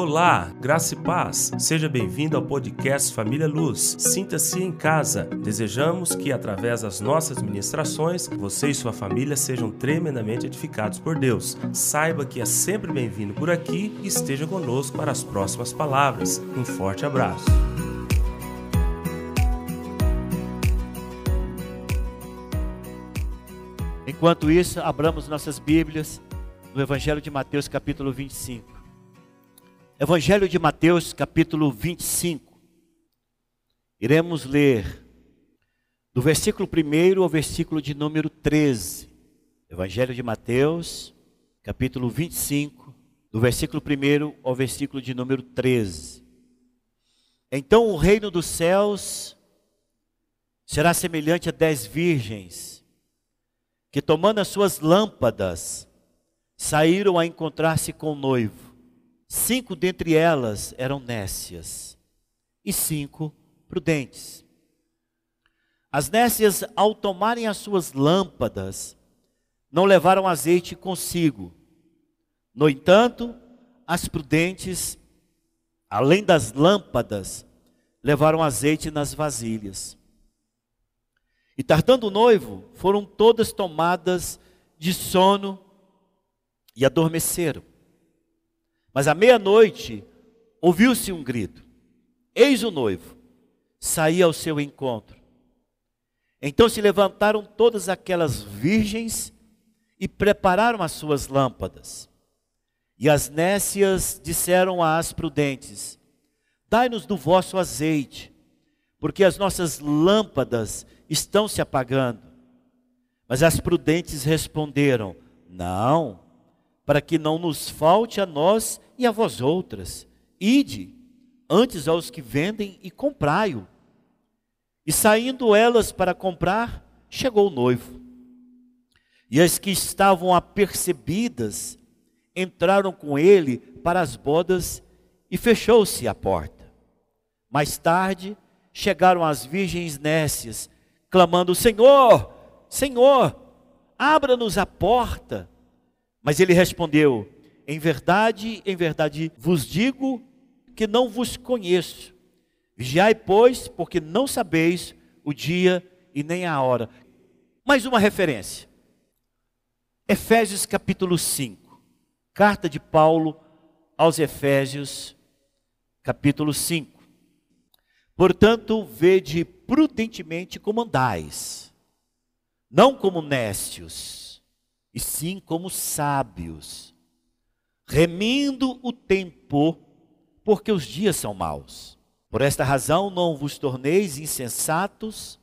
Olá, graça e paz. Seja bem-vindo ao podcast Família Luz. Sinta-se em casa. Desejamos que, através das nossas ministrações, você e sua família sejam tremendamente edificados por Deus. Saiba que é sempre bem-vindo por aqui e esteja conosco para as próximas palavras. Um forte abraço. Enquanto isso, abramos nossas Bíblias no Evangelho de Mateus, capítulo 25. Evangelho de Mateus, capítulo 25. Iremos ler do versículo 1 ao versículo de número 13. Evangelho de Mateus, capítulo 25, do versículo 1 ao versículo de número 13. Então o reino dos céus será semelhante a dez virgens, que tomando as suas lâmpadas, saíram a encontrar-se com o noivo. Cinco dentre elas eram nécias e cinco prudentes. As nécias, ao tomarem as suas lâmpadas, não levaram azeite consigo. No entanto, as prudentes, além das lâmpadas, levaram azeite nas vasilhas. E tardando o noivo, foram todas tomadas de sono e adormeceram. Mas à meia-noite ouviu-se um grito: Eis o noivo, saía ao seu encontro. Então se levantaram todas aquelas virgens e prepararam as suas lâmpadas. E as nécias disseram às prudentes: Dai-nos do vosso azeite, porque as nossas lâmpadas estão se apagando. Mas as prudentes responderam: Não, para que não nos falte a nós e a vós outras. Ide antes aos que vendem e comprai-o. E saindo elas para comprar, chegou o noivo. E as que estavam apercebidas entraram com ele para as bodas e fechou-se a porta. Mais tarde chegaram as virgens nécias, clamando: Senhor, Senhor, abra-nos a porta. Mas ele respondeu: Em verdade, em verdade vos digo que não vos conheço. Vigiai, pois, porque não sabeis o dia e nem a hora. Mais uma referência. Efésios capítulo 5. Carta de Paulo aos Efésios, capítulo 5. Portanto, vede prudentemente como andais, não como nécios e sim como sábios, remindo o tempo, porque os dias são maus. Por esta razão não vos torneis insensatos,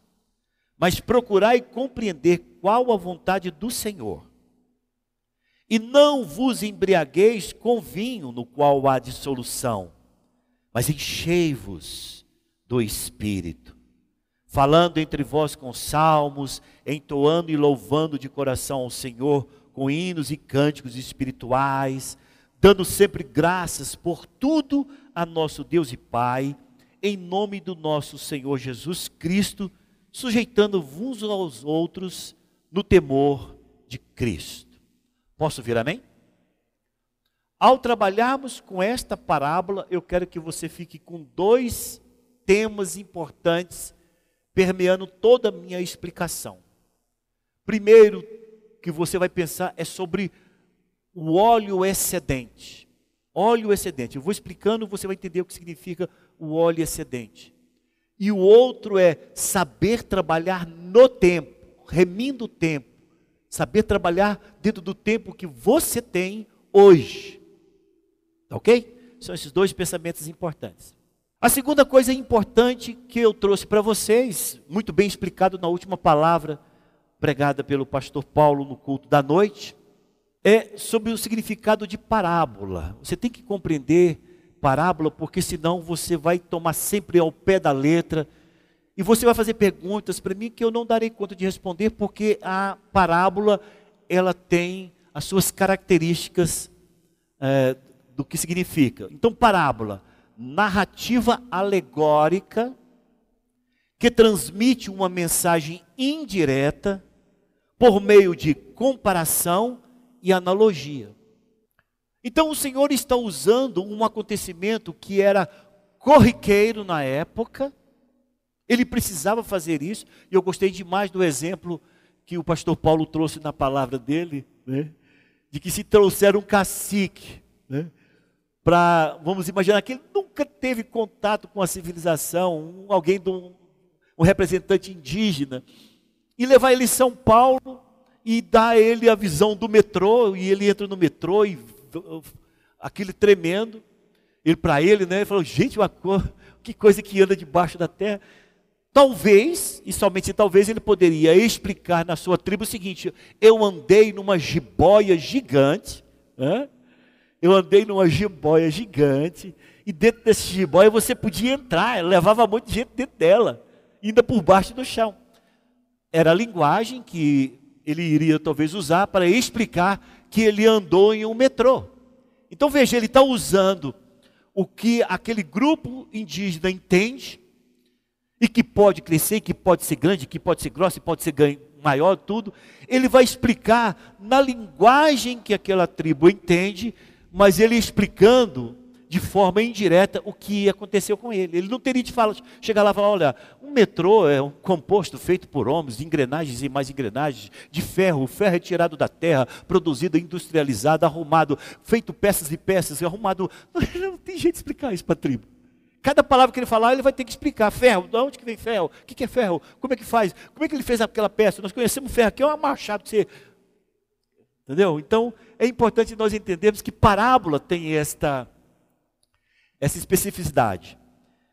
mas procurai compreender qual a vontade do Senhor. E não vos embriagueis com vinho no qual há dissolução, mas enchei-vos do Espírito falando entre vós com salmos, entoando e louvando de coração ao Senhor com hinos e cânticos espirituais, dando sempre graças por tudo a nosso Deus e Pai, em nome do nosso Senhor Jesus Cristo, sujeitando uns aos outros no temor de Cristo. Posso vir amém? Ao trabalharmos com esta parábola, eu quero que você fique com dois temas importantes permeando toda a minha explicação. Primeiro que você vai pensar é sobre o óleo excedente. Óleo excedente. Eu vou explicando, você vai entender o que significa o óleo excedente. E o outro é saber trabalhar no tempo, remindo o tempo. Saber trabalhar dentro do tempo que você tem hoje. Tá ok? São esses dois pensamentos importantes. A segunda coisa importante que eu trouxe para vocês, muito bem explicado na última palavra pregada pelo pastor Paulo no culto da noite, é sobre o significado de parábola. Você tem que compreender parábola, porque senão você vai tomar sempre ao pé da letra e você vai fazer perguntas para mim que eu não darei conta de responder, porque a parábola ela tem as suas características é, do que significa. Então, parábola narrativa alegórica que transmite uma mensagem indireta por meio de comparação e analogia. Então o Senhor está usando um acontecimento que era corriqueiro na época, ele precisava fazer isso, e eu gostei demais do exemplo que o pastor Paulo trouxe na palavra dele, né? de que se trouxer um cacique, né? para, vamos imaginar que ele nunca teve contato com a civilização, um, alguém, de um, um representante indígena, e levar ele em São Paulo e dar a ele a visão do metrô, e ele entra no metrô e aquele tremendo. Ele para ele, né? Ele falou: "Gente, uma cor, que coisa que anda debaixo da terra". Talvez, e somente talvez ele poderia explicar na sua tribo o seguinte: eu andei numa jiboia gigante, né? eu andei numa jiboia gigante, e dentro desse jiboia você podia entrar, levava muita gente dentro dela, ainda por baixo do chão. Era a linguagem que ele iria talvez usar para explicar que ele andou em um metrô. Então veja, ele está usando o que aquele grupo indígena entende, e que pode crescer, que pode ser grande, que pode ser grosso, pode ser maior, tudo. Ele vai explicar na linguagem que aquela tribo entende, mas ele explicando de forma indireta o que aconteceu com ele. Ele não teria de falar, chegar lá e falar, olha, um metrô é um composto feito por homens, de engrenagens e mais engrenagens, de ferro, o ferro é tirado da terra, produzido, industrializado, arrumado, feito peças e peças, arrumado. Não tem jeito de explicar isso para a tribo. Cada palavra que ele falar, ele vai ter que explicar. Ferro, de onde que vem ferro? O que é ferro? Como é que faz? Como é que ele fez aquela peça? Nós conhecemos ferro aqui, é um machado que você. Entendeu? Então, é importante nós entendermos que parábola tem esta, essa especificidade.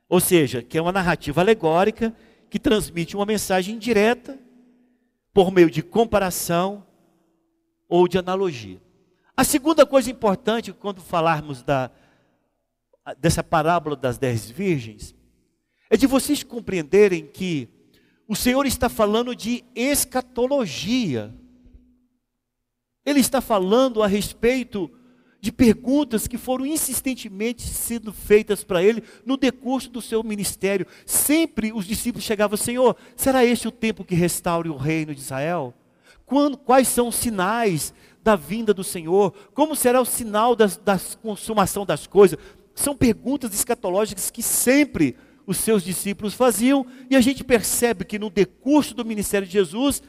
Ou seja, que é uma narrativa alegórica que transmite uma mensagem direta por meio de comparação ou de analogia. A segunda coisa importante quando falarmos da, dessa parábola das dez virgens é de vocês compreenderem que o Senhor está falando de escatologia. Ele está falando a respeito de perguntas que foram insistentemente sendo feitas para ele no decurso do seu ministério. Sempre os discípulos chegavam, Senhor, será este o tempo que restaure o reino de Israel? Quando, quais são os sinais da vinda do Senhor? Como será o sinal da consumação das coisas? São perguntas escatológicas que sempre os seus discípulos faziam, e a gente percebe que no decurso do ministério de Jesus,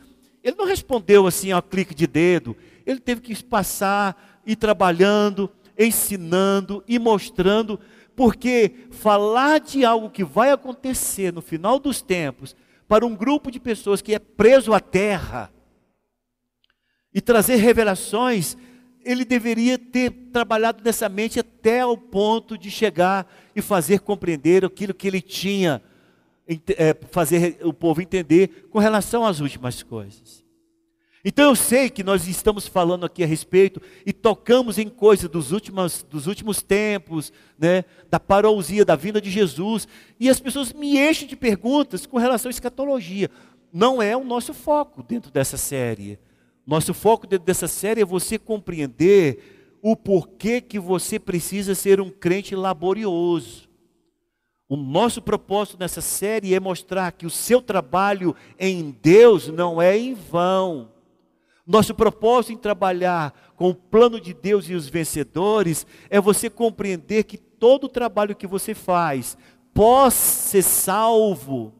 ele não respondeu assim a clique de dedo, ele teve que passar e trabalhando, ensinando e mostrando, porque falar de algo que vai acontecer no final dos tempos para um grupo de pessoas que é preso à terra e trazer revelações, ele deveria ter trabalhado nessa mente até o ponto de chegar e fazer compreender aquilo que ele tinha, é, fazer o povo entender com relação às últimas coisas. Então eu sei que nós estamos falando aqui a respeito e tocamos em coisas dos últimos, dos últimos tempos, né, da parousia, da vinda de Jesus, e as pessoas me enchem de perguntas com relação à escatologia. Não é o nosso foco dentro dessa série. Nosso foco dentro dessa série é você compreender o porquê que você precisa ser um crente laborioso. O nosso propósito nessa série é mostrar que o seu trabalho em Deus não é em vão. Nosso propósito em trabalhar com o plano de Deus e os vencedores é você compreender que todo o trabalho que você faz, pós ser salvo,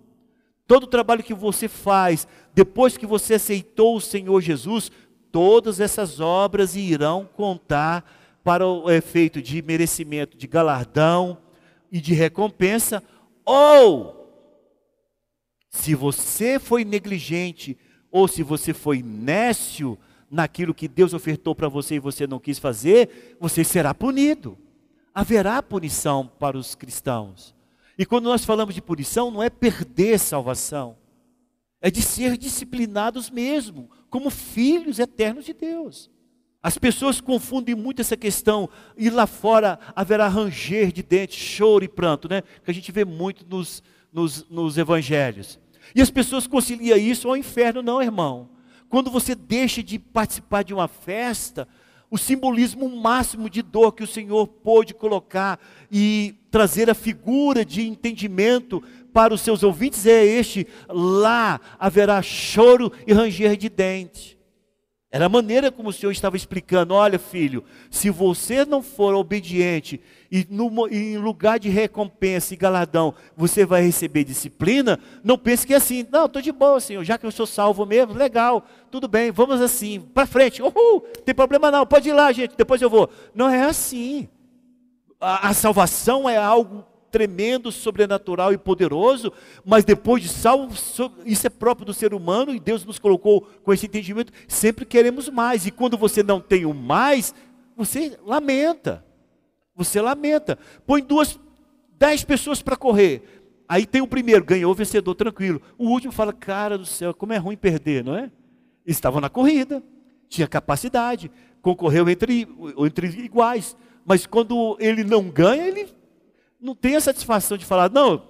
todo o trabalho que você faz depois que você aceitou o Senhor Jesus, todas essas obras irão contar para o efeito de merecimento, de galardão e de recompensa, ou se você foi negligente ou se você foi nécio naquilo que Deus ofertou para você e você não quis fazer, você será punido. Haverá punição para os cristãos. E quando nós falamos de punição, não é perder salvação, é de ser disciplinados mesmo, como filhos eternos de Deus. As pessoas confundem muito essa questão, e lá fora haverá ranger de dentes, choro e pranto, né? Que a gente vê muito nos, nos, nos evangelhos. E as pessoas conciliam isso ao inferno, não, irmão. Quando você deixa de participar de uma festa, o simbolismo máximo de dor que o Senhor pôde colocar e trazer a figura de entendimento para os seus ouvintes é este: lá haverá choro e ranger de dente. Era a maneira como o Senhor estava explicando: olha, filho, se você não for obediente e no, em lugar de recompensa e galardão você vai receber disciplina, não pense que é assim, não, estou de boa, Senhor, já que eu sou salvo mesmo, legal, tudo bem, vamos assim, para frente, uhul, tem problema não, pode ir lá, gente, depois eu vou. Não é assim. a, a salvação é algo tremendo, sobrenatural e poderoso, mas depois de salvo, isso é próprio do ser humano e Deus nos colocou com esse entendimento. Sempre queremos mais, e quando você não tem o mais, você lamenta. Você lamenta. Põe duas, dez pessoas para correr. Aí tem o primeiro, ganhou o vencedor tranquilo. O último fala: Cara do céu, como é ruim perder, não é? Estavam na corrida, tinha capacidade, concorreu entre, entre iguais. Mas quando ele não ganha, ele não tem a satisfação de falar, não,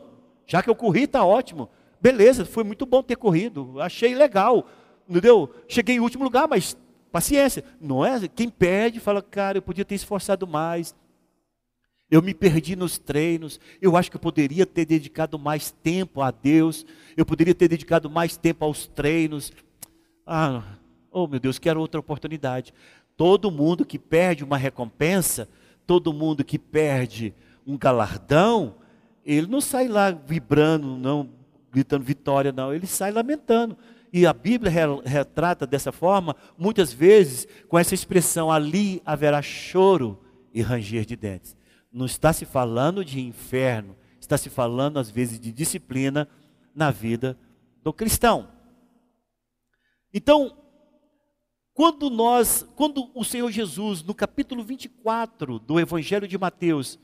já que eu corri, está ótimo. Beleza, foi muito bom ter corrido, achei legal, entendeu? Cheguei em último lugar, mas paciência. Não é? Quem perde fala, cara, eu podia ter esforçado mais. Eu me perdi nos treinos. Eu acho que eu poderia ter dedicado mais tempo a Deus. Eu poderia ter dedicado mais tempo aos treinos. Ah, oh meu Deus, quero outra oportunidade. Todo mundo que perde uma recompensa, todo mundo que perde um galardão, ele não sai lá vibrando, não gritando vitória, não. Ele sai lamentando. E a Bíblia retrata dessa forma, muitas vezes, com essa expressão: ali haverá choro e ranger de dentes. Não está se falando de inferno, está se falando, às vezes, de disciplina na vida do cristão. Então, quando nós, quando o Senhor Jesus, no capítulo 24 do Evangelho de Mateus,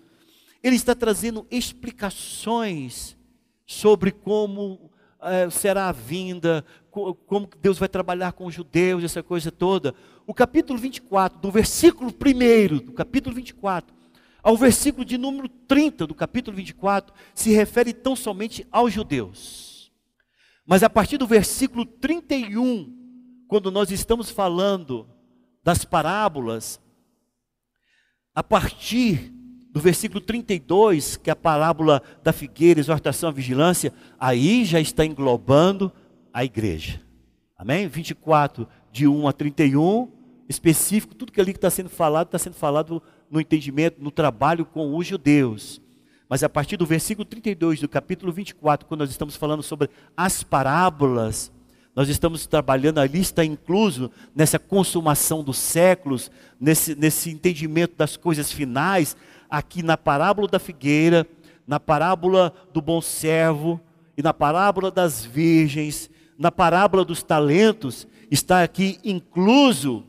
ele está trazendo explicações sobre como é, será a vinda, como Deus vai trabalhar com os judeus, essa coisa toda. O capítulo 24, do versículo 1 do capítulo 24, ao versículo de número 30 do capítulo 24, se refere tão somente aos judeus. Mas a partir do versículo 31, quando nós estamos falando das parábolas, a partir do versículo 32, que é a parábola da figueira, exortação à vigilância, aí já está englobando a igreja. Amém? 24, de 1 a 31, específico, tudo que ali está sendo falado, está sendo falado no entendimento, no trabalho com os judeus. Mas a partir do versículo 32 do capítulo 24, quando nós estamos falando sobre as parábolas, nós estamos trabalhando ali, está incluso nessa consumação dos séculos, nesse, nesse entendimento das coisas finais, aqui na parábola da figueira, na parábola do bom servo e na parábola das virgens, na parábola dos talentos, está aqui incluso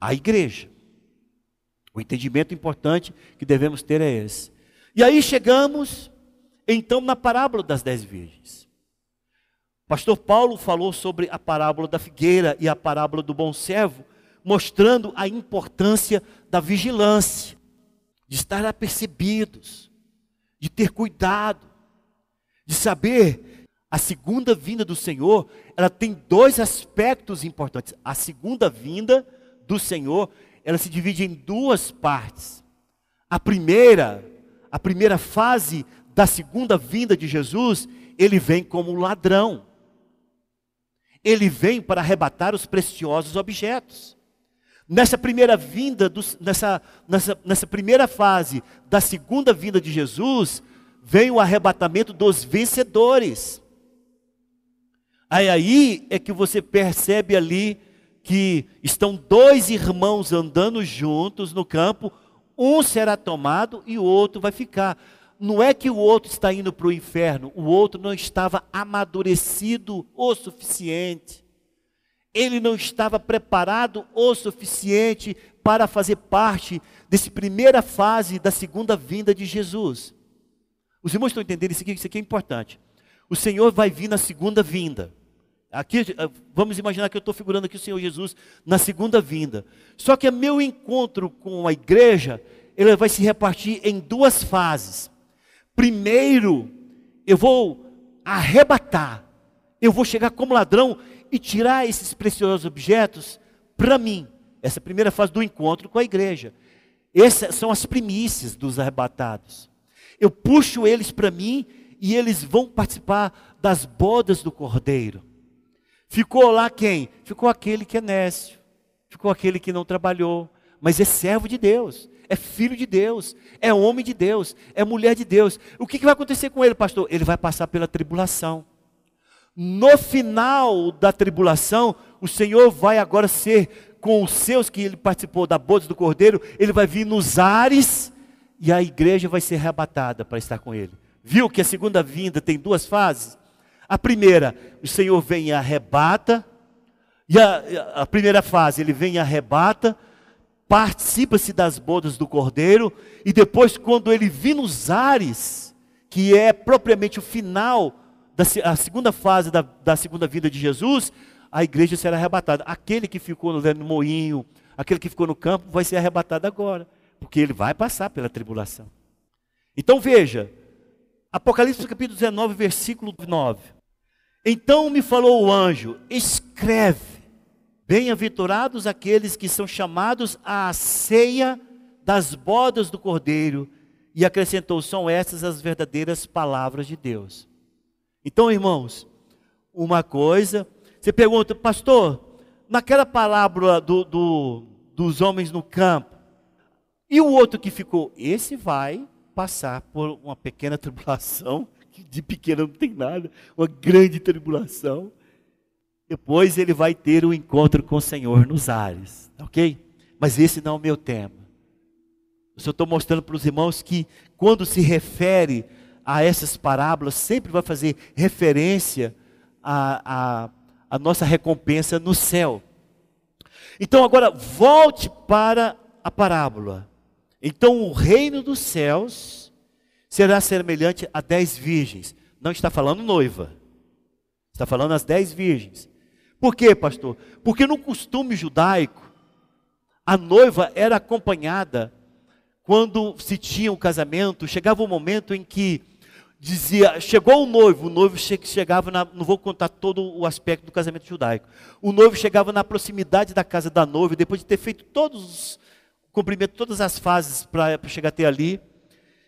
a igreja. O entendimento importante que devemos ter é esse. E aí chegamos, então, na parábola das dez virgens. Pastor Paulo falou sobre a parábola da figueira e a parábola do bom servo, mostrando a importância da vigilância de estar apercebidos, de ter cuidado, de saber a segunda vinda do Senhor, ela tem dois aspectos importantes. A segunda vinda do Senhor, ela se divide em duas partes. A primeira, a primeira fase da segunda vinda de Jesus, ele vem como ladrão. Ele vem para arrebatar os preciosos objetos. Nessa primeira vinda, do, nessa, nessa, nessa primeira fase da segunda vinda de Jesus, vem o arrebatamento dos vencedores. Aí, aí é que você percebe ali que estão dois irmãos andando juntos no campo, um será tomado e o outro vai ficar. Não é que o outro está indo para o inferno, o outro não estava amadurecido o suficiente ele não estava preparado o suficiente para fazer parte dessa primeira fase da segunda vinda de Jesus. Os irmãos estão entendendo isso aqui? Isso aqui é importante. O Senhor vai vir na segunda vinda. Aqui, eh, vamos imaginar que eu estou figurando aqui o Senhor Jesus na segunda vinda. Só que meu encontro com a igreja, ele vai se repartir em duas fases. Primeiro, eu vou arrebatar. Eu vou chegar como ladrão e tirar esses preciosos objetos para mim. Essa é primeira fase do encontro com a igreja. Essas são as primícias dos arrebatados. Eu puxo eles para mim e eles vão participar das bodas do Cordeiro. Ficou lá quem? Ficou aquele que é nécio, ficou aquele que não trabalhou, mas é servo de Deus, é filho de Deus, é homem de Deus, é mulher de Deus. O que, que vai acontecer com ele, pastor? Ele vai passar pela tribulação. No final da tribulação, o Senhor vai agora ser com os seus que ele participou da boda do cordeiro, ele vai vir nos ares e a igreja vai ser arrebatada para estar com ele. Viu que a segunda vinda tem duas fases? A primeira, o Senhor vem e arrebata, e a, a primeira fase, ele vem e arrebata, participa-se das bodas do cordeiro, e depois, quando ele vir nos ares, que é propriamente o final da a segunda fase da, da segunda vida de Jesus, a igreja será arrebatada. Aquele que ficou no moinho, aquele que ficou no campo, vai ser arrebatado agora, porque ele vai passar pela tribulação. Então veja, Apocalipse capítulo 19, versículo 9. Então me falou o anjo: escreve, bem-aventurados aqueles que são chamados à ceia das bodas do cordeiro. E acrescentou: são essas as verdadeiras palavras de Deus. Então, irmãos, uma coisa, você pergunta, pastor, naquela palavra do, do, dos homens no campo, e o outro que ficou? Esse vai passar por uma pequena tribulação, que de pequena não tem nada, uma grande tribulação. Depois ele vai ter o um encontro com o Senhor nos ares, ok? Mas esse não é o meu tema. Eu só estou mostrando para os irmãos que quando se refere a essas parábolas sempre vai fazer referência à, à, à nossa recompensa no céu. Então agora volte para a parábola. Então o reino dos céus será semelhante a dez virgens. Não está falando noiva. Está falando as dez virgens. Por quê, pastor? Porque no costume judaico, a noiva era acompanhada quando se tinha um casamento, chegava um momento em que dizia, chegou o noivo, o noivo chegava, na, não vou contar todo o aspecto do casamento judaico. O noivo chegava na proximidade da casa da noiva, depois de ter feito todos os cumprimentos, todas as fases para chegar até ali.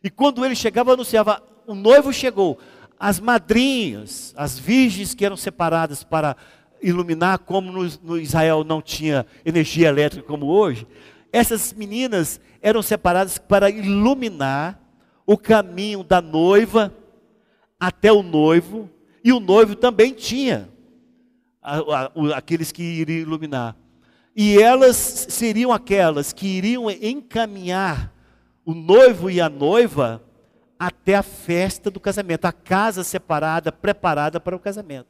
E quando ele chegava, anunciava, o noivo chegou. As madrinhas, as virgens que eram separadas para iluminar, como no, no Israel não tinha energia elétrica como hoje, essas meninas eram separadas para iluminar o caminho da noiva até o noivo, e o noivo também tinha aqueles que iriam iluminar. E elas seriam aquelas que iriam encaminhar o noivo e a noiva até a festa do casamento, a casa separada, preparada para o casamento.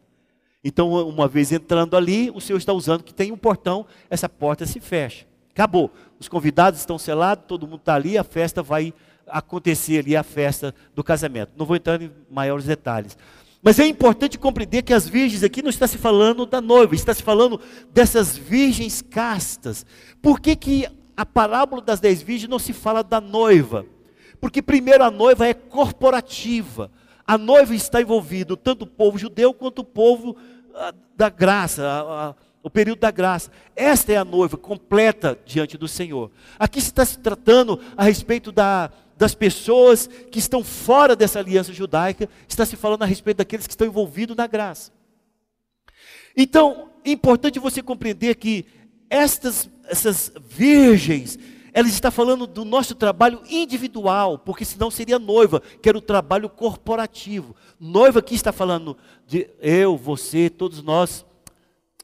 Então, uma vez entrando ali, o Senhor está usando que tem um portão, essa porta se fecha. Acabou. Os convidados estão selados, todo mundo está ali, a festa vai acontecer ali a festa do casamento. Não vou entrar em maiores detalhes. Mas é importante compreender que as virgens aqui não está se falando da noiva, está se falando dessas virgens castas. Por que, que a parábola das dez virgens não se fala da noiva? Porque primeiro a noiva é corporativa. A noiva está envolvido tanto o povo judeu quanto o povo ah, da graça, a, a, o período da graça. Esta é a noiva completa diante do Senhor. Aqui se está se tratando a respeito da das pessoas que estão fora dessa aliança judaica, está se falando a respeito daqueles que estão envolvidos na graça. Então, é importante você compreender que estas essas virgens, ela está falando do nosso trabalho individual, porque senão seria noiva, que era o trabalho corporativo. Noiva aqui está falando de eu, você, todos nós.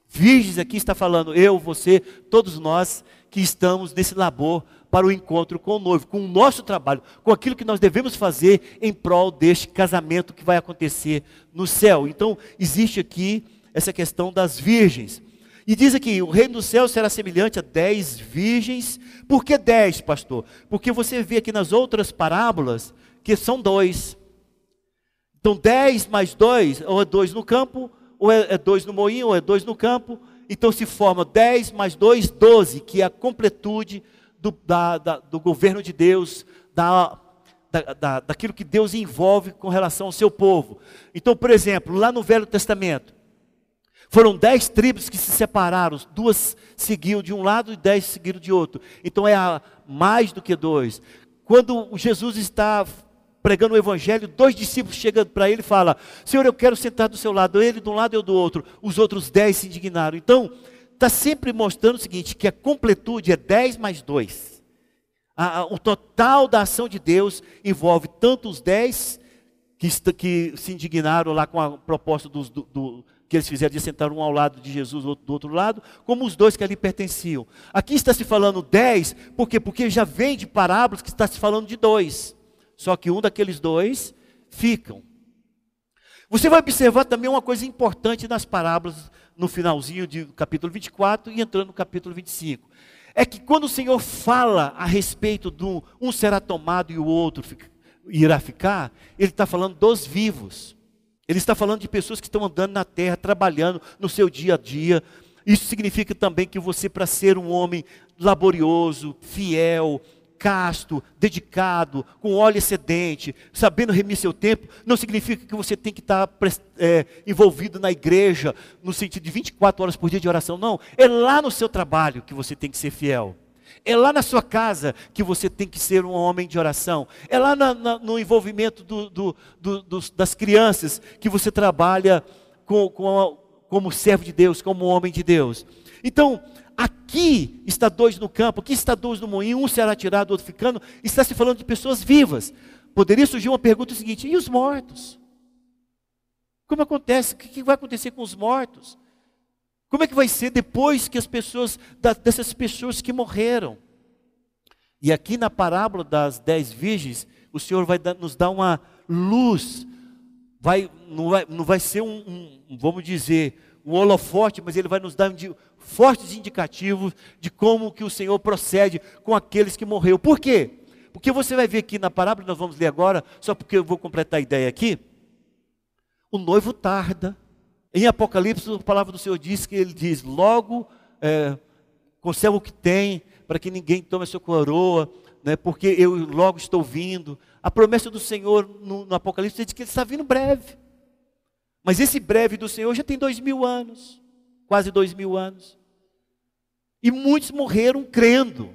Virgens aqui está falando eu, você, todos nós que estamos nesse labor para o encontro com o noivo, com o nosso trabalho, com aquilo que nós devemos fazer em prol deste casamento que vai acontecer no céu. Então, existe aqui essa questão das virgens. E diz aqui: o reino do céu será semelhante a dez virgens. Por que dez, pastor? Porque você vê aqui nas outras parábolas que são dois. Então, dez mais dois, ou é dois no campo, ou é, é dois no moinho, ou é dois no campo. Então se forma dez mais dois, doze, que é a completude do, da, da, do governo de Deus, da, da, daquilo que Deus envolve com relação ao seu povo. Então, por exemplo, lá no Velho Testamento, foram dez tribos que se separaram, duas seguiam de um lado e dez seguiram de outro. Então é mais do que dois. Quando Jesus está pregando o evangelho, dois discípulos chegam para ele e falam: Senhor, eu quero sentar do seu lado, ele de um lado e eu do outro. Os outros dez se indignaram. Então, está sempre mostrando o seguinte: que a completude é dez mais dois. A, a, o total da ação de Deus envolve tanto os dez que, que se indignaram lá com a proposta dos, do, do, que eles fizeram de sentar um ao lado de Jesus, outro do outro lado, como os dois que ali pertenciam. Aqui está se falando dez, por quê? Porque já vem de parábolas que está se falando de dois. Só que um daqueles dois ficam. Você vai observar também uma coisa importante nas parábolas, no finalzinho do capítulo 24 e entrando no capítulo 25. É que quando o Senhor fala a respeito do um será tomado e o outro irá ficar, Ele está falando dos vivos. Ele está falando de pessoas que estão andando na terra, trabalhando no seu dia a dia. Isso significa também que você, para ser um homem laborioso, fiel, casto, dedicado, com óleo excedente, sabendo remir seu tempo, não significa que você tem que estar é, envolvido na igreja, no sentido de 24 horas por dia de oração. Não, é lá no seu trabalho que você tem que ser fiel. É lá na sua casa que você tem que ser um homem de oração. É lá na, na, no envolvimento do, do, do, dos, das crianças que você trabalha com, com a, como servo de Deus, como homem de Deus. Então, Aqui está dois no campo, aqui está dois no moinho, um será tirado, outro ficando. Está se falando de pessoas vivas. Poderia surgir uma pergunta seguinte: e os mortos? Como acontece? O que vai acontecer com os mortos? Como é que vai ser depois que as pessoas, dessas pessoas que morreram? E aqui na parábola das dez virgens, o Senhor vai nos dar uma luz, vai, não, vai, não vai ser um, um, vamos dizer, um holofote, mas ele vai nos dar fortes indicativos de como que o Senhor procede com aqueles que morreu. Por quê? Porque você vai ver aqui na parábola, nós vamos ler agora, só porque eu vou completar a ideia aqui. O noivo tarda. Em Apocalipse, a palavra do Senhor diz que ele diz: logo é, conserva o que tem, para que ninguém tome a sua coroa, né, porque eu logo estou vindo. A promessa do Senhor no, no Apocalipse diz que ele está vindo breve. Mas esse breve do Senhor já tem dois mil anos, quase dois mil anos. E muitos morreram crendo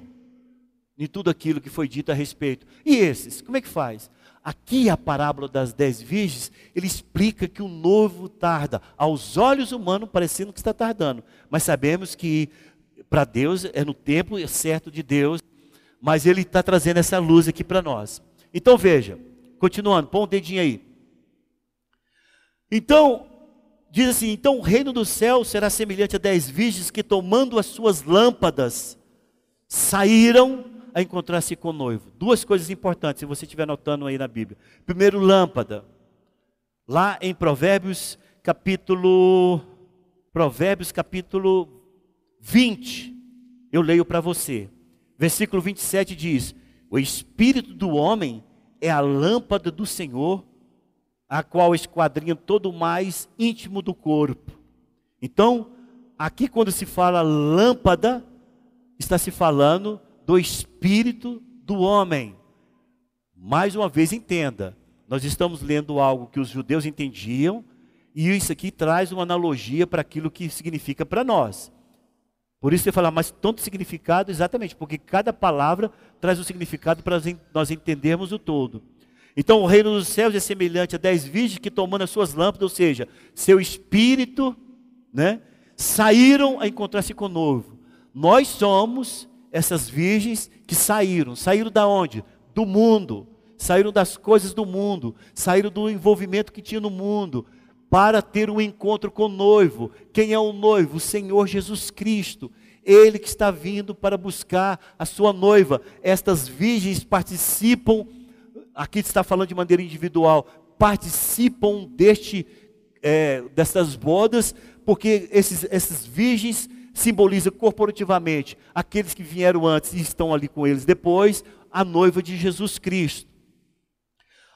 em tudo aquilo que foi dito a respeito. E esses, como é que faz? Aqui a parábola das dez virgens, ele explica que o novo tarda, aos olhos humanos parecendo que está tardando, mas sabemos que para Deus é no tempo certo de Deus, mas ele está trazendo essa luz aqui para nós. Então veja, continuando, põe um dedinho aí. Então, diz assim: então o reino do céu será semelhante a dez virgens que, tomando as suas lâmpadas, saíram a encontrar-se com o noivo. Duas coisas importantes, se você estiver anotando aí na Bíblia. Primeiro, lâmpada. Lá em Provérbios, capítulo. Provérbios, capítulo 20. Eu leio para você. Versículo 27 diz: O espírito do homem é a lâmpada do Senhor a qual esquadrinha todo o mais íntimo do corpo. Então, aqui quando se fala lâmpada, está se falando do espírito do homem. Mais uma vez entenda, nós estamos lendo algo que os judeus entendiam, e isso aqui traz uma analogia para aquilo que significa para nós. Por isso você fala, mas tanto significado, exatamente, porque cada palavra traz um significado para nós entendermos o todo. Então o reino dos céus é semelhante a dez virgens que tomando as suas lâmpadas, ou seja, seu espírito, né, saíram a encontrar-se com o noivo. Nós somos essas virgens que saíram. Saíram da onde? Do mundo. Saíram das coisas do mundo. Saíram do envolvimento que tinha no mundo. Para ter um encontro com o noivo. Quem é o noivo? O Senhor Jesus Cristo. Ele que está vindo para buscar a sua noiva. Estas virgens participam aqui está falando de maneira individual, participam deste, é, dessas bodas, porque esses, esses virgens simbolizam corporativamente aqueles que vieram antes e estão ali com eles depois, a noiva de Jesus Cristo.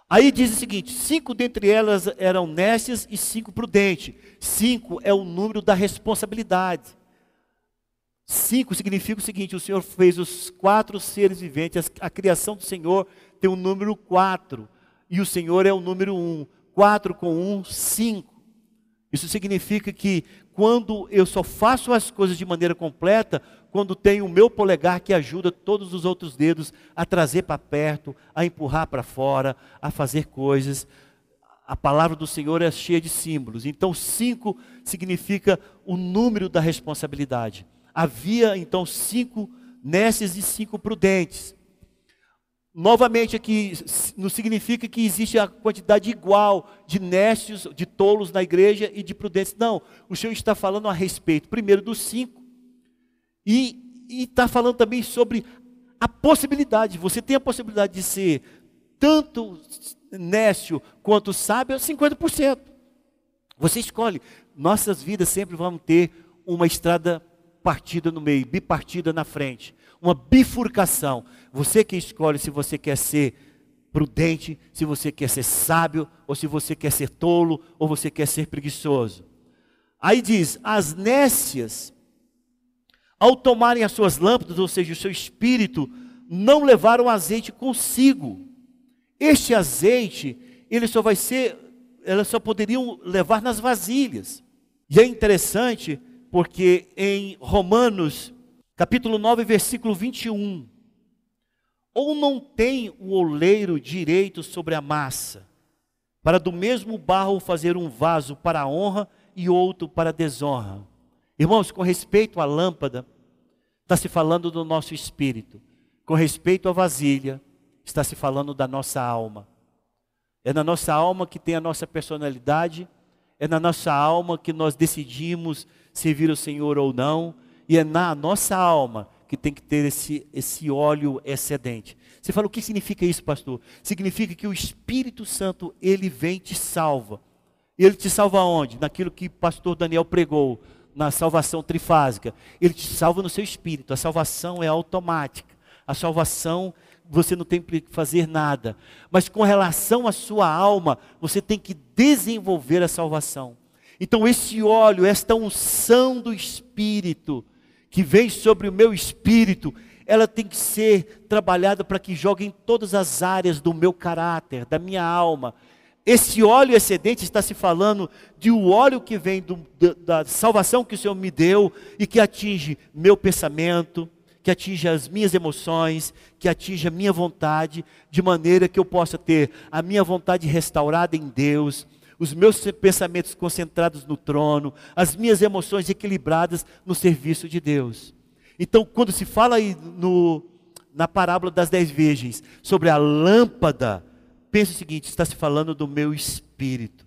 Aí diz o seguinte: cinco dentre elas eram nécias e cinco prudentes. Cinco é o número da responsabilidade. Cinco significa o seguinte: o Senhor fez os quatro seres viventes, a criação do Senhor tem o número 4 e o Senhor é o número 1. Um. 4 com 1, um, 5. Isso significa que quando eu só faço as coisas de maneira completa, quando tenho o meu polegar que ajuda todos os outros dedos a trazer para perto, a empurrar para fora, a fazer coisas. A palavra do Senhor é cheia de símbolos. Então, cinco significa o número da responsabilidade. Havia então cinco nécias e cinco prudentes. Novamente aqui não significa que existe a quantidade igual de nécios, de tolos na igreja e de prudentes. Não, o Senhor está falando a respeito, primeiro, dos cinco. E está falando também sobre a possibilidade. Você tem a possibilidade de ser tanto nécio quanto sábio, 50%. Você escolhe. Nossas vidas sempre vão ter uma estrada partida no meio, bipartida na frente uma bifurcação. Você que escolhe se você quer ser prudente, se você quer ser sábio, ou se você quer ser tolo, ou você quer ser preguiçoso. Aí diz: as nécias, ao tomarem as suas lâmpadas, ou seja, o seu espírito, não levaram azeite consigo. Este azeite, ele só vai ser, elas só poderiam levar nas vasilhas. E é interessante porque em Romanos capítulo 9, versículo 21. Ou não tem o oleiro direito sobre a massa, para do mesmo barro fazer um vaso para a honra e outro para a desonra. Irmãos, com respeito à lâmpada, está se falando do nosso espírito. Com respeito à vasilha, está se falando da nossa alma. É na nossa alma que tem a nossa personalidade, é na nossa alma que nós decidimos servir o Senhor ou não, e é na nossa alma que tem que ter esse, esse óleo excedente. Você fala, o que significa isso, pastor? Significa que o Espírito Santo, ele vem e te salva. Ele te salva onde? Naquilo que o pastor Daniel pregou, na salvação trifásica. Ele te salva no seu espírito. A salvação é automática. A salvação você não tem que fazer nada. Mas com relação à sua alma, você tem que desenvolver a salvação. Então, esse óleo, esta unção do Espírito, que vem sobre o meu espírito, ela tem que ser trabalhada para que jogue em todas as áreas do meu caráter, da minha alma. Esse óleo excedente está se falando de o óleo que vem do, da, da salvação que o Senhor me deu e que atinge meu pensamento, que atinge as minhas emoções, que atinge a minha vontade, de maneira que eu possa ter a minha vontade restaurada em Deus, os meus pensamentos concentrados no trono, as minhas emoções equilibradas no serviço de Deus. Então, quando se fala aí no, na parábola das dez virgens sobre a lâmpada, pense o seguinte: está se falando do meu espírito.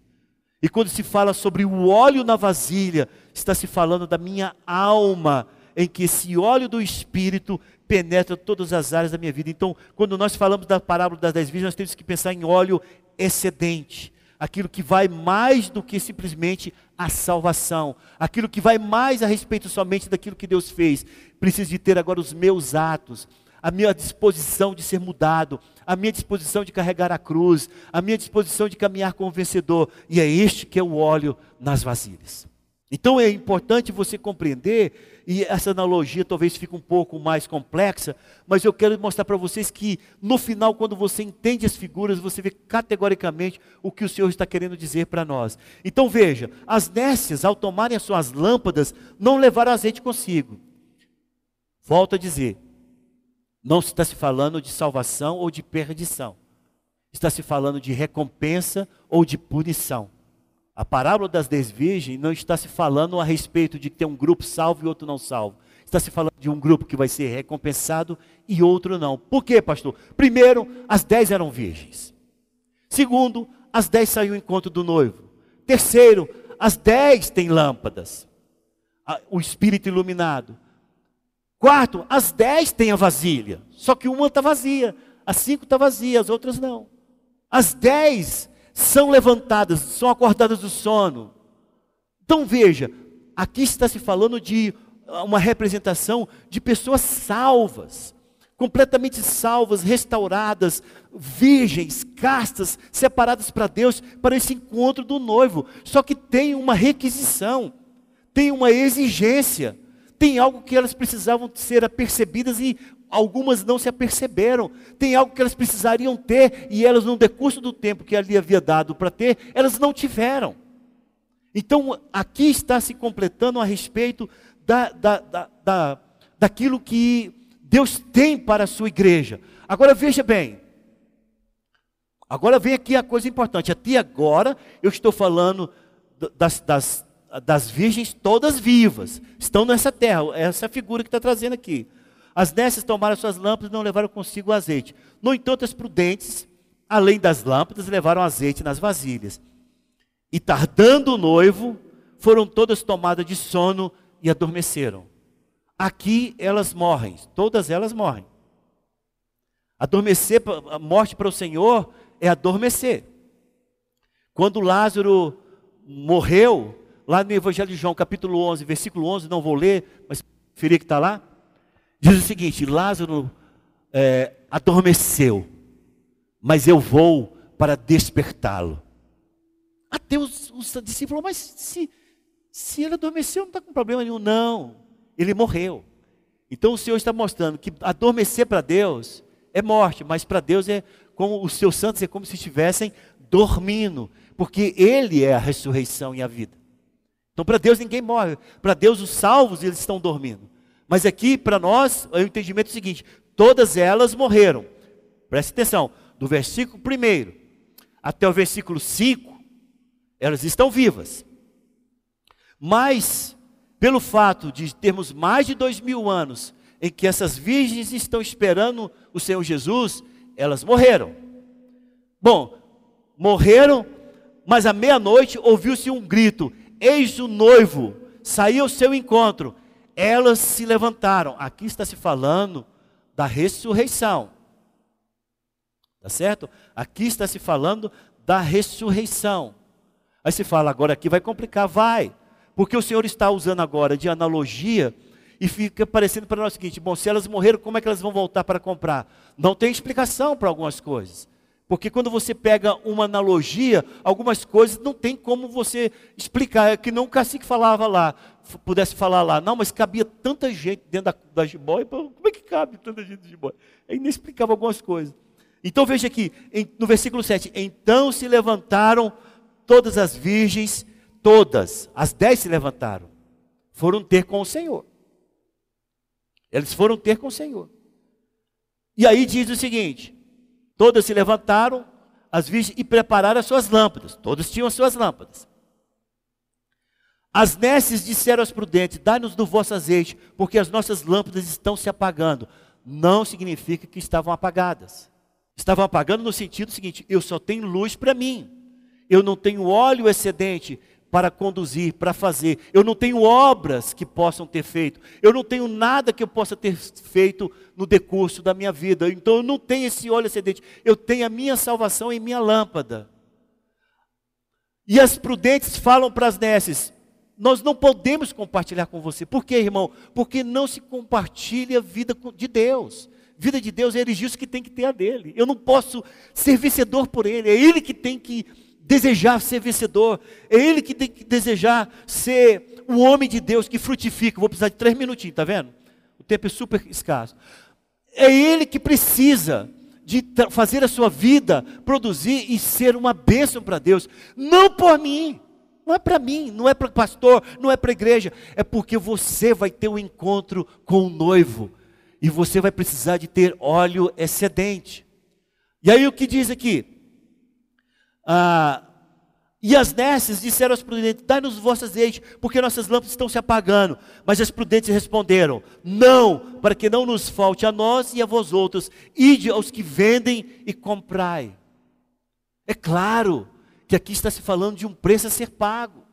E quando se fala sobre o óleo na vasilha, está se falando da minha alma, em que esse óleo do espírito penetra todas as áreas da minha vida. Então, quando nós falamos da parábola das dez virgens, nós temos que pensar em óleo excedente aquilo que vai mais do que simplesmente a salvação, aquilo que vai mais a respeito somente daquilo que Deus fez. Preciso de ter agora os meus atos, a minha disposição de ser mudado, a minha disposição de carregar a cruz, a minha disposição de caminhar com o vencedor, e é este que é o óleo nas vasilhas. Então é importante você compreender, e essa analogia talvez fique um pouco mais complexa, mas eu quero mostrar para vocês que no final, quando você entende as figuras, você vê categoricamente o que o Senhor está querendo dizer para nós. Então veja, as nécias, ao tomarem as suas lâmpadas, não levaram azeite consigo. Volto a dizer, não está se falando de salvação ou de perdição, está se falando de recompensa ou de punição. A parábola das dez virgens não está se falando a respeito de ter um grupo salvo e outro não salvo. Está se falando de um grupo que vai ser recompensado e outro não. Por quê, pastor? Primeiro, as dez eram virgens. Segundo, as dez saíram ao encontro do noivo. Terceiro, as dez têm lâmpadas. O espírito iluminado. Quarto, as dez têm a vasilha. Só que uma está vazia. As cinco está vazia, as outras não. As dez são levantadas, são acordadas do sono. Então veja, aqui está se falando de uma representação de pessoas salvas, completamente salvas, restauradas, virgens, castas, separadas para Deus, para esse encontro do noivo. Só que tem uma requisição, tem uma exigência, tem algo que elas precisavam ser apercebidas e algumas não se aperceberam. Tem algo que elas precisariam ter e elas, no decurso do tempo que ali havia dado para ter, elas não tiveram. Então, aqui está se completando a respeito da, da, da, da, daquilo que Deus tem para a sua igreja. Agora veja bem, agora vem aqui a coisa importante. Até agora eu estou falando das, das, das virgens todas vivas, estão nessa terra, essa figura que está trazendo aqui. As nécias tomaram suas lâmpadas e não levaram consigo o azeite. No entanto, as prudentes, além das lâmpadas, levaram azeite nas vasilhas. E tardando o noivo, foram todas tomadas de sono e adormeceram. Aqui elas morrem, todas elas morrem. Adormecer, a morte para o Senhor é adormecer. Quando Lázaro morreu, lá no Evangelho de João, capítulo 11, versículo 11, não vou ler, mas preferir que está lá. Diz o seguinte: Lázaro é, adormeceu, mas eu vou para despertá-lo. Até os, os discípulos, mas se, se ele adormeceu, não está com problema nenhum. Não, ele morreu. Então o Senhor está mostrando que adormecer para Deus é morte, mas para Deus é como os seus santos é como se estivessem dormindo, porque Ele é a ressurreição e a vida. Então para Deus ninguém morre, para Deus os salvos eles estão dormindo. Mas aqui, para nós, é o entendimento seguinte: todas elas morreram. Preste atenção, do versículo 1 até o versículo 5, elas estão vivas. Mas, pelo fato de termos mais de dois mil anos em que essas virgens estão esperando o Senhor Jesus, elas morreram. Bom, morreram, mas à meia-noite ouviu-se um grito: Eis o noivo, saiu ao seu encontro elas se levantaram. Aqui está se falando da ressurreição. Tá certo? Aqui está se falando da ressurreição. Aí se fala, agora aqui vai complicar, vai. Porque o Senhor está usando agora de analogia e fica parecendo para nós o seguinte: bom, se elas morreram, como é que elas vão voltar para comprar? Não tem explicação para algumas coisas. Porque quando você pega uma analogia, algumas coisas não tem como você explicar. É que não o cacique falava lá, pudesse falar lá. Não, mas cabia tanta gente dentro da, da jiboia. Como é que cabe tanta gente de? Aí nem explicava algumas coisas. Então veja aqui, em, no versículo 7. Então se levantaram todas as virgens, todas, as dez se levantaram. Foram ter com o Senhor. Eles foram ter com o Senhor. E aí diz o seguinte: Todas se levantaram, as virgens, e prepararam as suas lâmpadas. Todos tinham as suas lâmpadas. As nécias disseram aos prudentes: Dai-nos do vosso azeite, porque as nossas lâmpadas estão se apagando. Não significa que estavam apagadas. Estavam apagando no sentido seguinte: eu só tenho luz para mim. Eu não tenho óleo excedente para conduzir, para fazer. Eu não tenho obras que possam ter feito. Eu não tenho nada que eu possa ter feito no decurso da minha vida. Então eu não tenho esse óleo excedente. Eu tenho a minha salvação em minha lâmpada. E as prudentes falam para as neces: Nós não podemos compartilhar com você. Por quê, irmão? Porque não se compartilha a vida de Deus. Vida de Deus é ele diz que tem que ter a dele. Eu não posso ser vencedor por ele. É ele que tem que desejar ser vencedor, é ele que tem que desejar ser o homem de Deus que frutifica. Vou precisar de três minutinhos, tá vendo? O tempo é super escasso. É ele que precisa de fazer a sua vida produzir e ser uma bênção para Deus, não por mim. Não é para mim, não é para o pastor, não é para a igreja, é porque você vai ter um encontro com o noivo e você vai precisar de ter óleo excedente. E aí o que diz aqui? Ah, e as nécias disseram aos prudentes: Dai-nos vosso azeite, porque nossas lâmpadas estão se apagando. Mas as prudentes responderam: Não, para que não nos falte a nós e a vós outros. Ide aos que vendem e comprai. É claro que aqui está se falando de um preço a ser pago.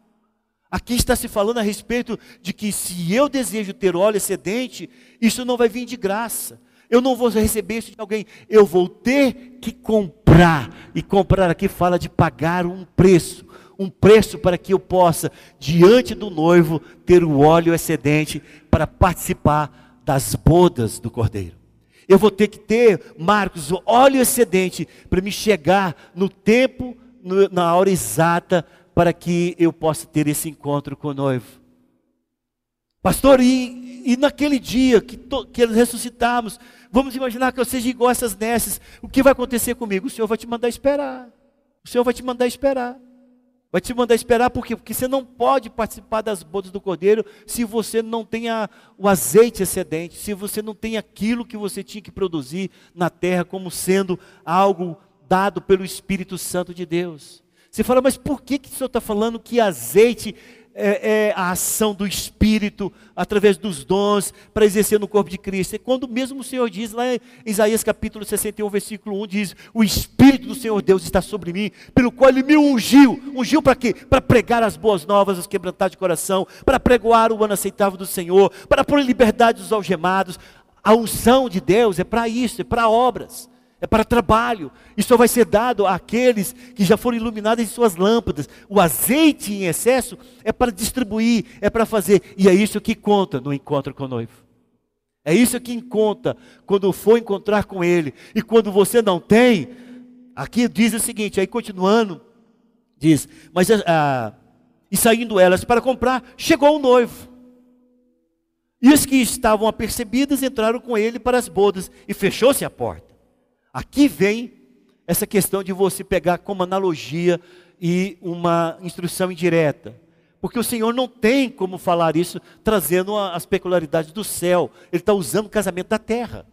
Aqui está se falando a respeito de que se eu desejo ter óleo excedente, isso não vai vir de graça. Eu não vou receber isso de alguém, eu vou ter que comprar. E comprar aqui fala de pagar um preço. Um preço para que eu possa, diante do noivo, ter o óleo excedente para participar das bodas do cordeiro. Eu vou ter que ter, Marcos, o óleo excedente para me chegar no tempo, no, na hora exata, para que eu possa ter esse encontro com o noivo. Pastor, e, e naquele dia que, to, que ressuscitamos, vamos imaginar que eu seja igual a essas nesses, o que vai acontecer comigo? O Senhor vai te mandar esperar. O Senhor vai te mandar esperar. Vai te mandar esperar por quê? Porque você não pode participar das bodas do cordeiro se você não tem o azeite excedente, se você não tem aquilo que você tinha que produzir na terra como sendo algo dado pelo Espírito Santo de Deus. Você fala, mas por que, que o senhor está falando que azeite é, é, a ação do Espírito através dos dons para exercer no corpo de Cristo. É quando mesmo o Senhor diz lá em Isaías capítulo 61, versículo 1, diz: O Espírito do Senhor Deus está sobre mim, pelo qual Ele me ungiu. Ungiu para quê? Para pregar as boas novas aos quebrantados de coração, para pregoar o ano aceitável do Senhor, para pôr em liberdade os algemados. A unção de Deus é para isso, é para obras é para trabalho. Isso só vai ser dado àqueles que já foram iluminados em suas lâmpadas. O azeite em excesso é para distribuir, é para fazer. E é isso que conta no encontro com o noivo. É isso que conta quando for encontrar com ele. E quando você não tem, aqui diz o seguinte, aí continuando, diz, mas ah, e saindo elas para comprar, chegou o noivo. E os que estavam apercebidos entraram com ele para as bodas e fechou-se a porta. Aqui vem essa questão de você pegar como analogia e uma instrução indireta. Porque o Senhor não tem como falar isso trazendo as peculiaridades do céu. Ele está usando o casamento da terra.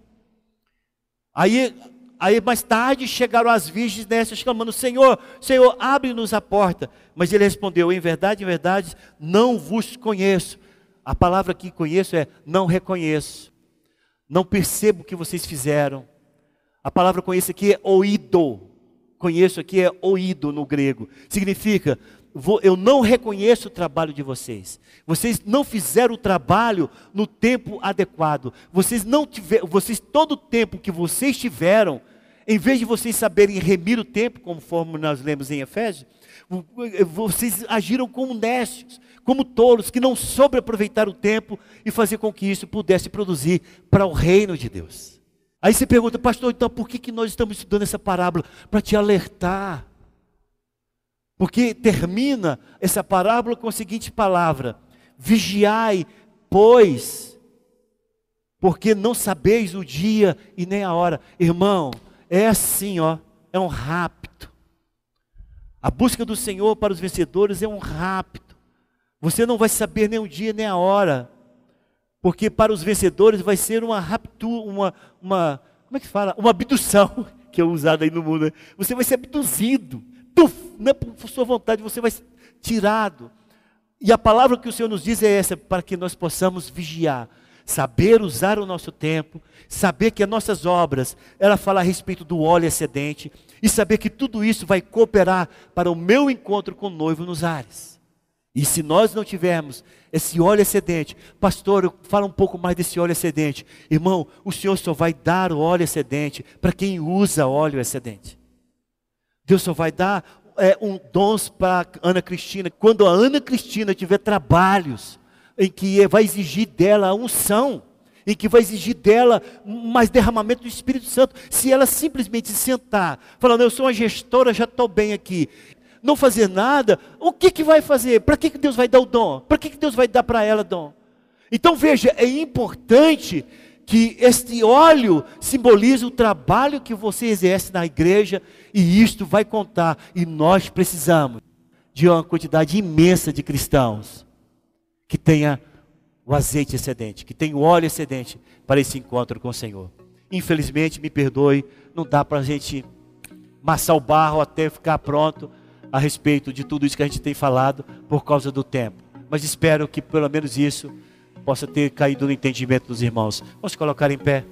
Aí, aí mais tarde chegaram as virgens nessas clamando: Senhor, Senhor, abre-nos a porta. Mas ele respondeu: Em verdade, em verdade, não vos conheço. A palavra que conheço é não reconheço. Não percebo o que vocês fizeram a palavra conheço aqui é oído. Conheço aqui é oído no grego. Significa, eu não reconheço o trabalho de vocês. Vocês não fizeram o trabalho no tempo adequado. Vocês não tiveram, vocês todo o tempo que vocês tiveram, em vez de vocês saberem remir o tempo, conforme nós lemos em Efésios, vocês agiram como nécios, como tolos, que não soube aproveitar o tempo e fazer com que isso pudesse produzir para o reino de Deus. Aí você pergunta, pastor, então por que, que nós estamos estudando essa parábola? Para te alertar. Porque termina essa parábola com a seguinte palavra: Vigiai, pois, porque não sabeis o dia e nem a hora. Irmão, é assim, ó, é um rápido. A busca do Senhor para os vencedores é um rápido. Você não vai saber nem o dia nem a hora. Porque para os vencedores vai ser uma raptura, uma, uma, como é que fala? Uma abdução, que é usada aí no mundo. Né? Você vai ser abduzido. Tuf, não é por sua vontade, você vai ser tirado. E a palavra que o Senhor nos diz é essa, para que nós possamos vigiar, saber usar o nosso tempo, saber que as nossas obras, ela fala a respeito do óleo excedente, e saber que tudo isso vai cooperar para o meu encontro com o noivo nos ares. E se nós não tivermos esse óleo excedente, pastor, fala um pouco mais desse óleo excedente. Irmão, o Senhor só vai dar o óleo excedente para quem usa óleo excedente. Deus só vai dar é, um dons para Ana Cristina quando a Ana Cristina tiver trabalhos em que vai exigir dela a unção, em que vai exigir dela mais derramamento do Espírito Santo. Se ela simplesmente sentar, falando, eu sou uma gestora, já estou bem aqui, não fazer nada, o que, que vai fazer? Para que, que Deus vai dar o dom? Para que, que Deus vai dar para ela dom? Então veja, é importante que este óleo simbolize o trabalho que você exerce na igreja e isto vai contar. E nós precisamos de uma quantidade imensa de cristãos que tenha o azeite excedente, que tenha o óleo excedente para esse encontro com o Senhor. Infelizmente, me perdoe, não dá para a gente amassar o barro até ficar pronto a respeito de tudo isso que a gente tem falado por causa do tempo. Mas espero que pelo menos isso possa ter caído no entendimento dos irmãos. Vamos colocar em pé.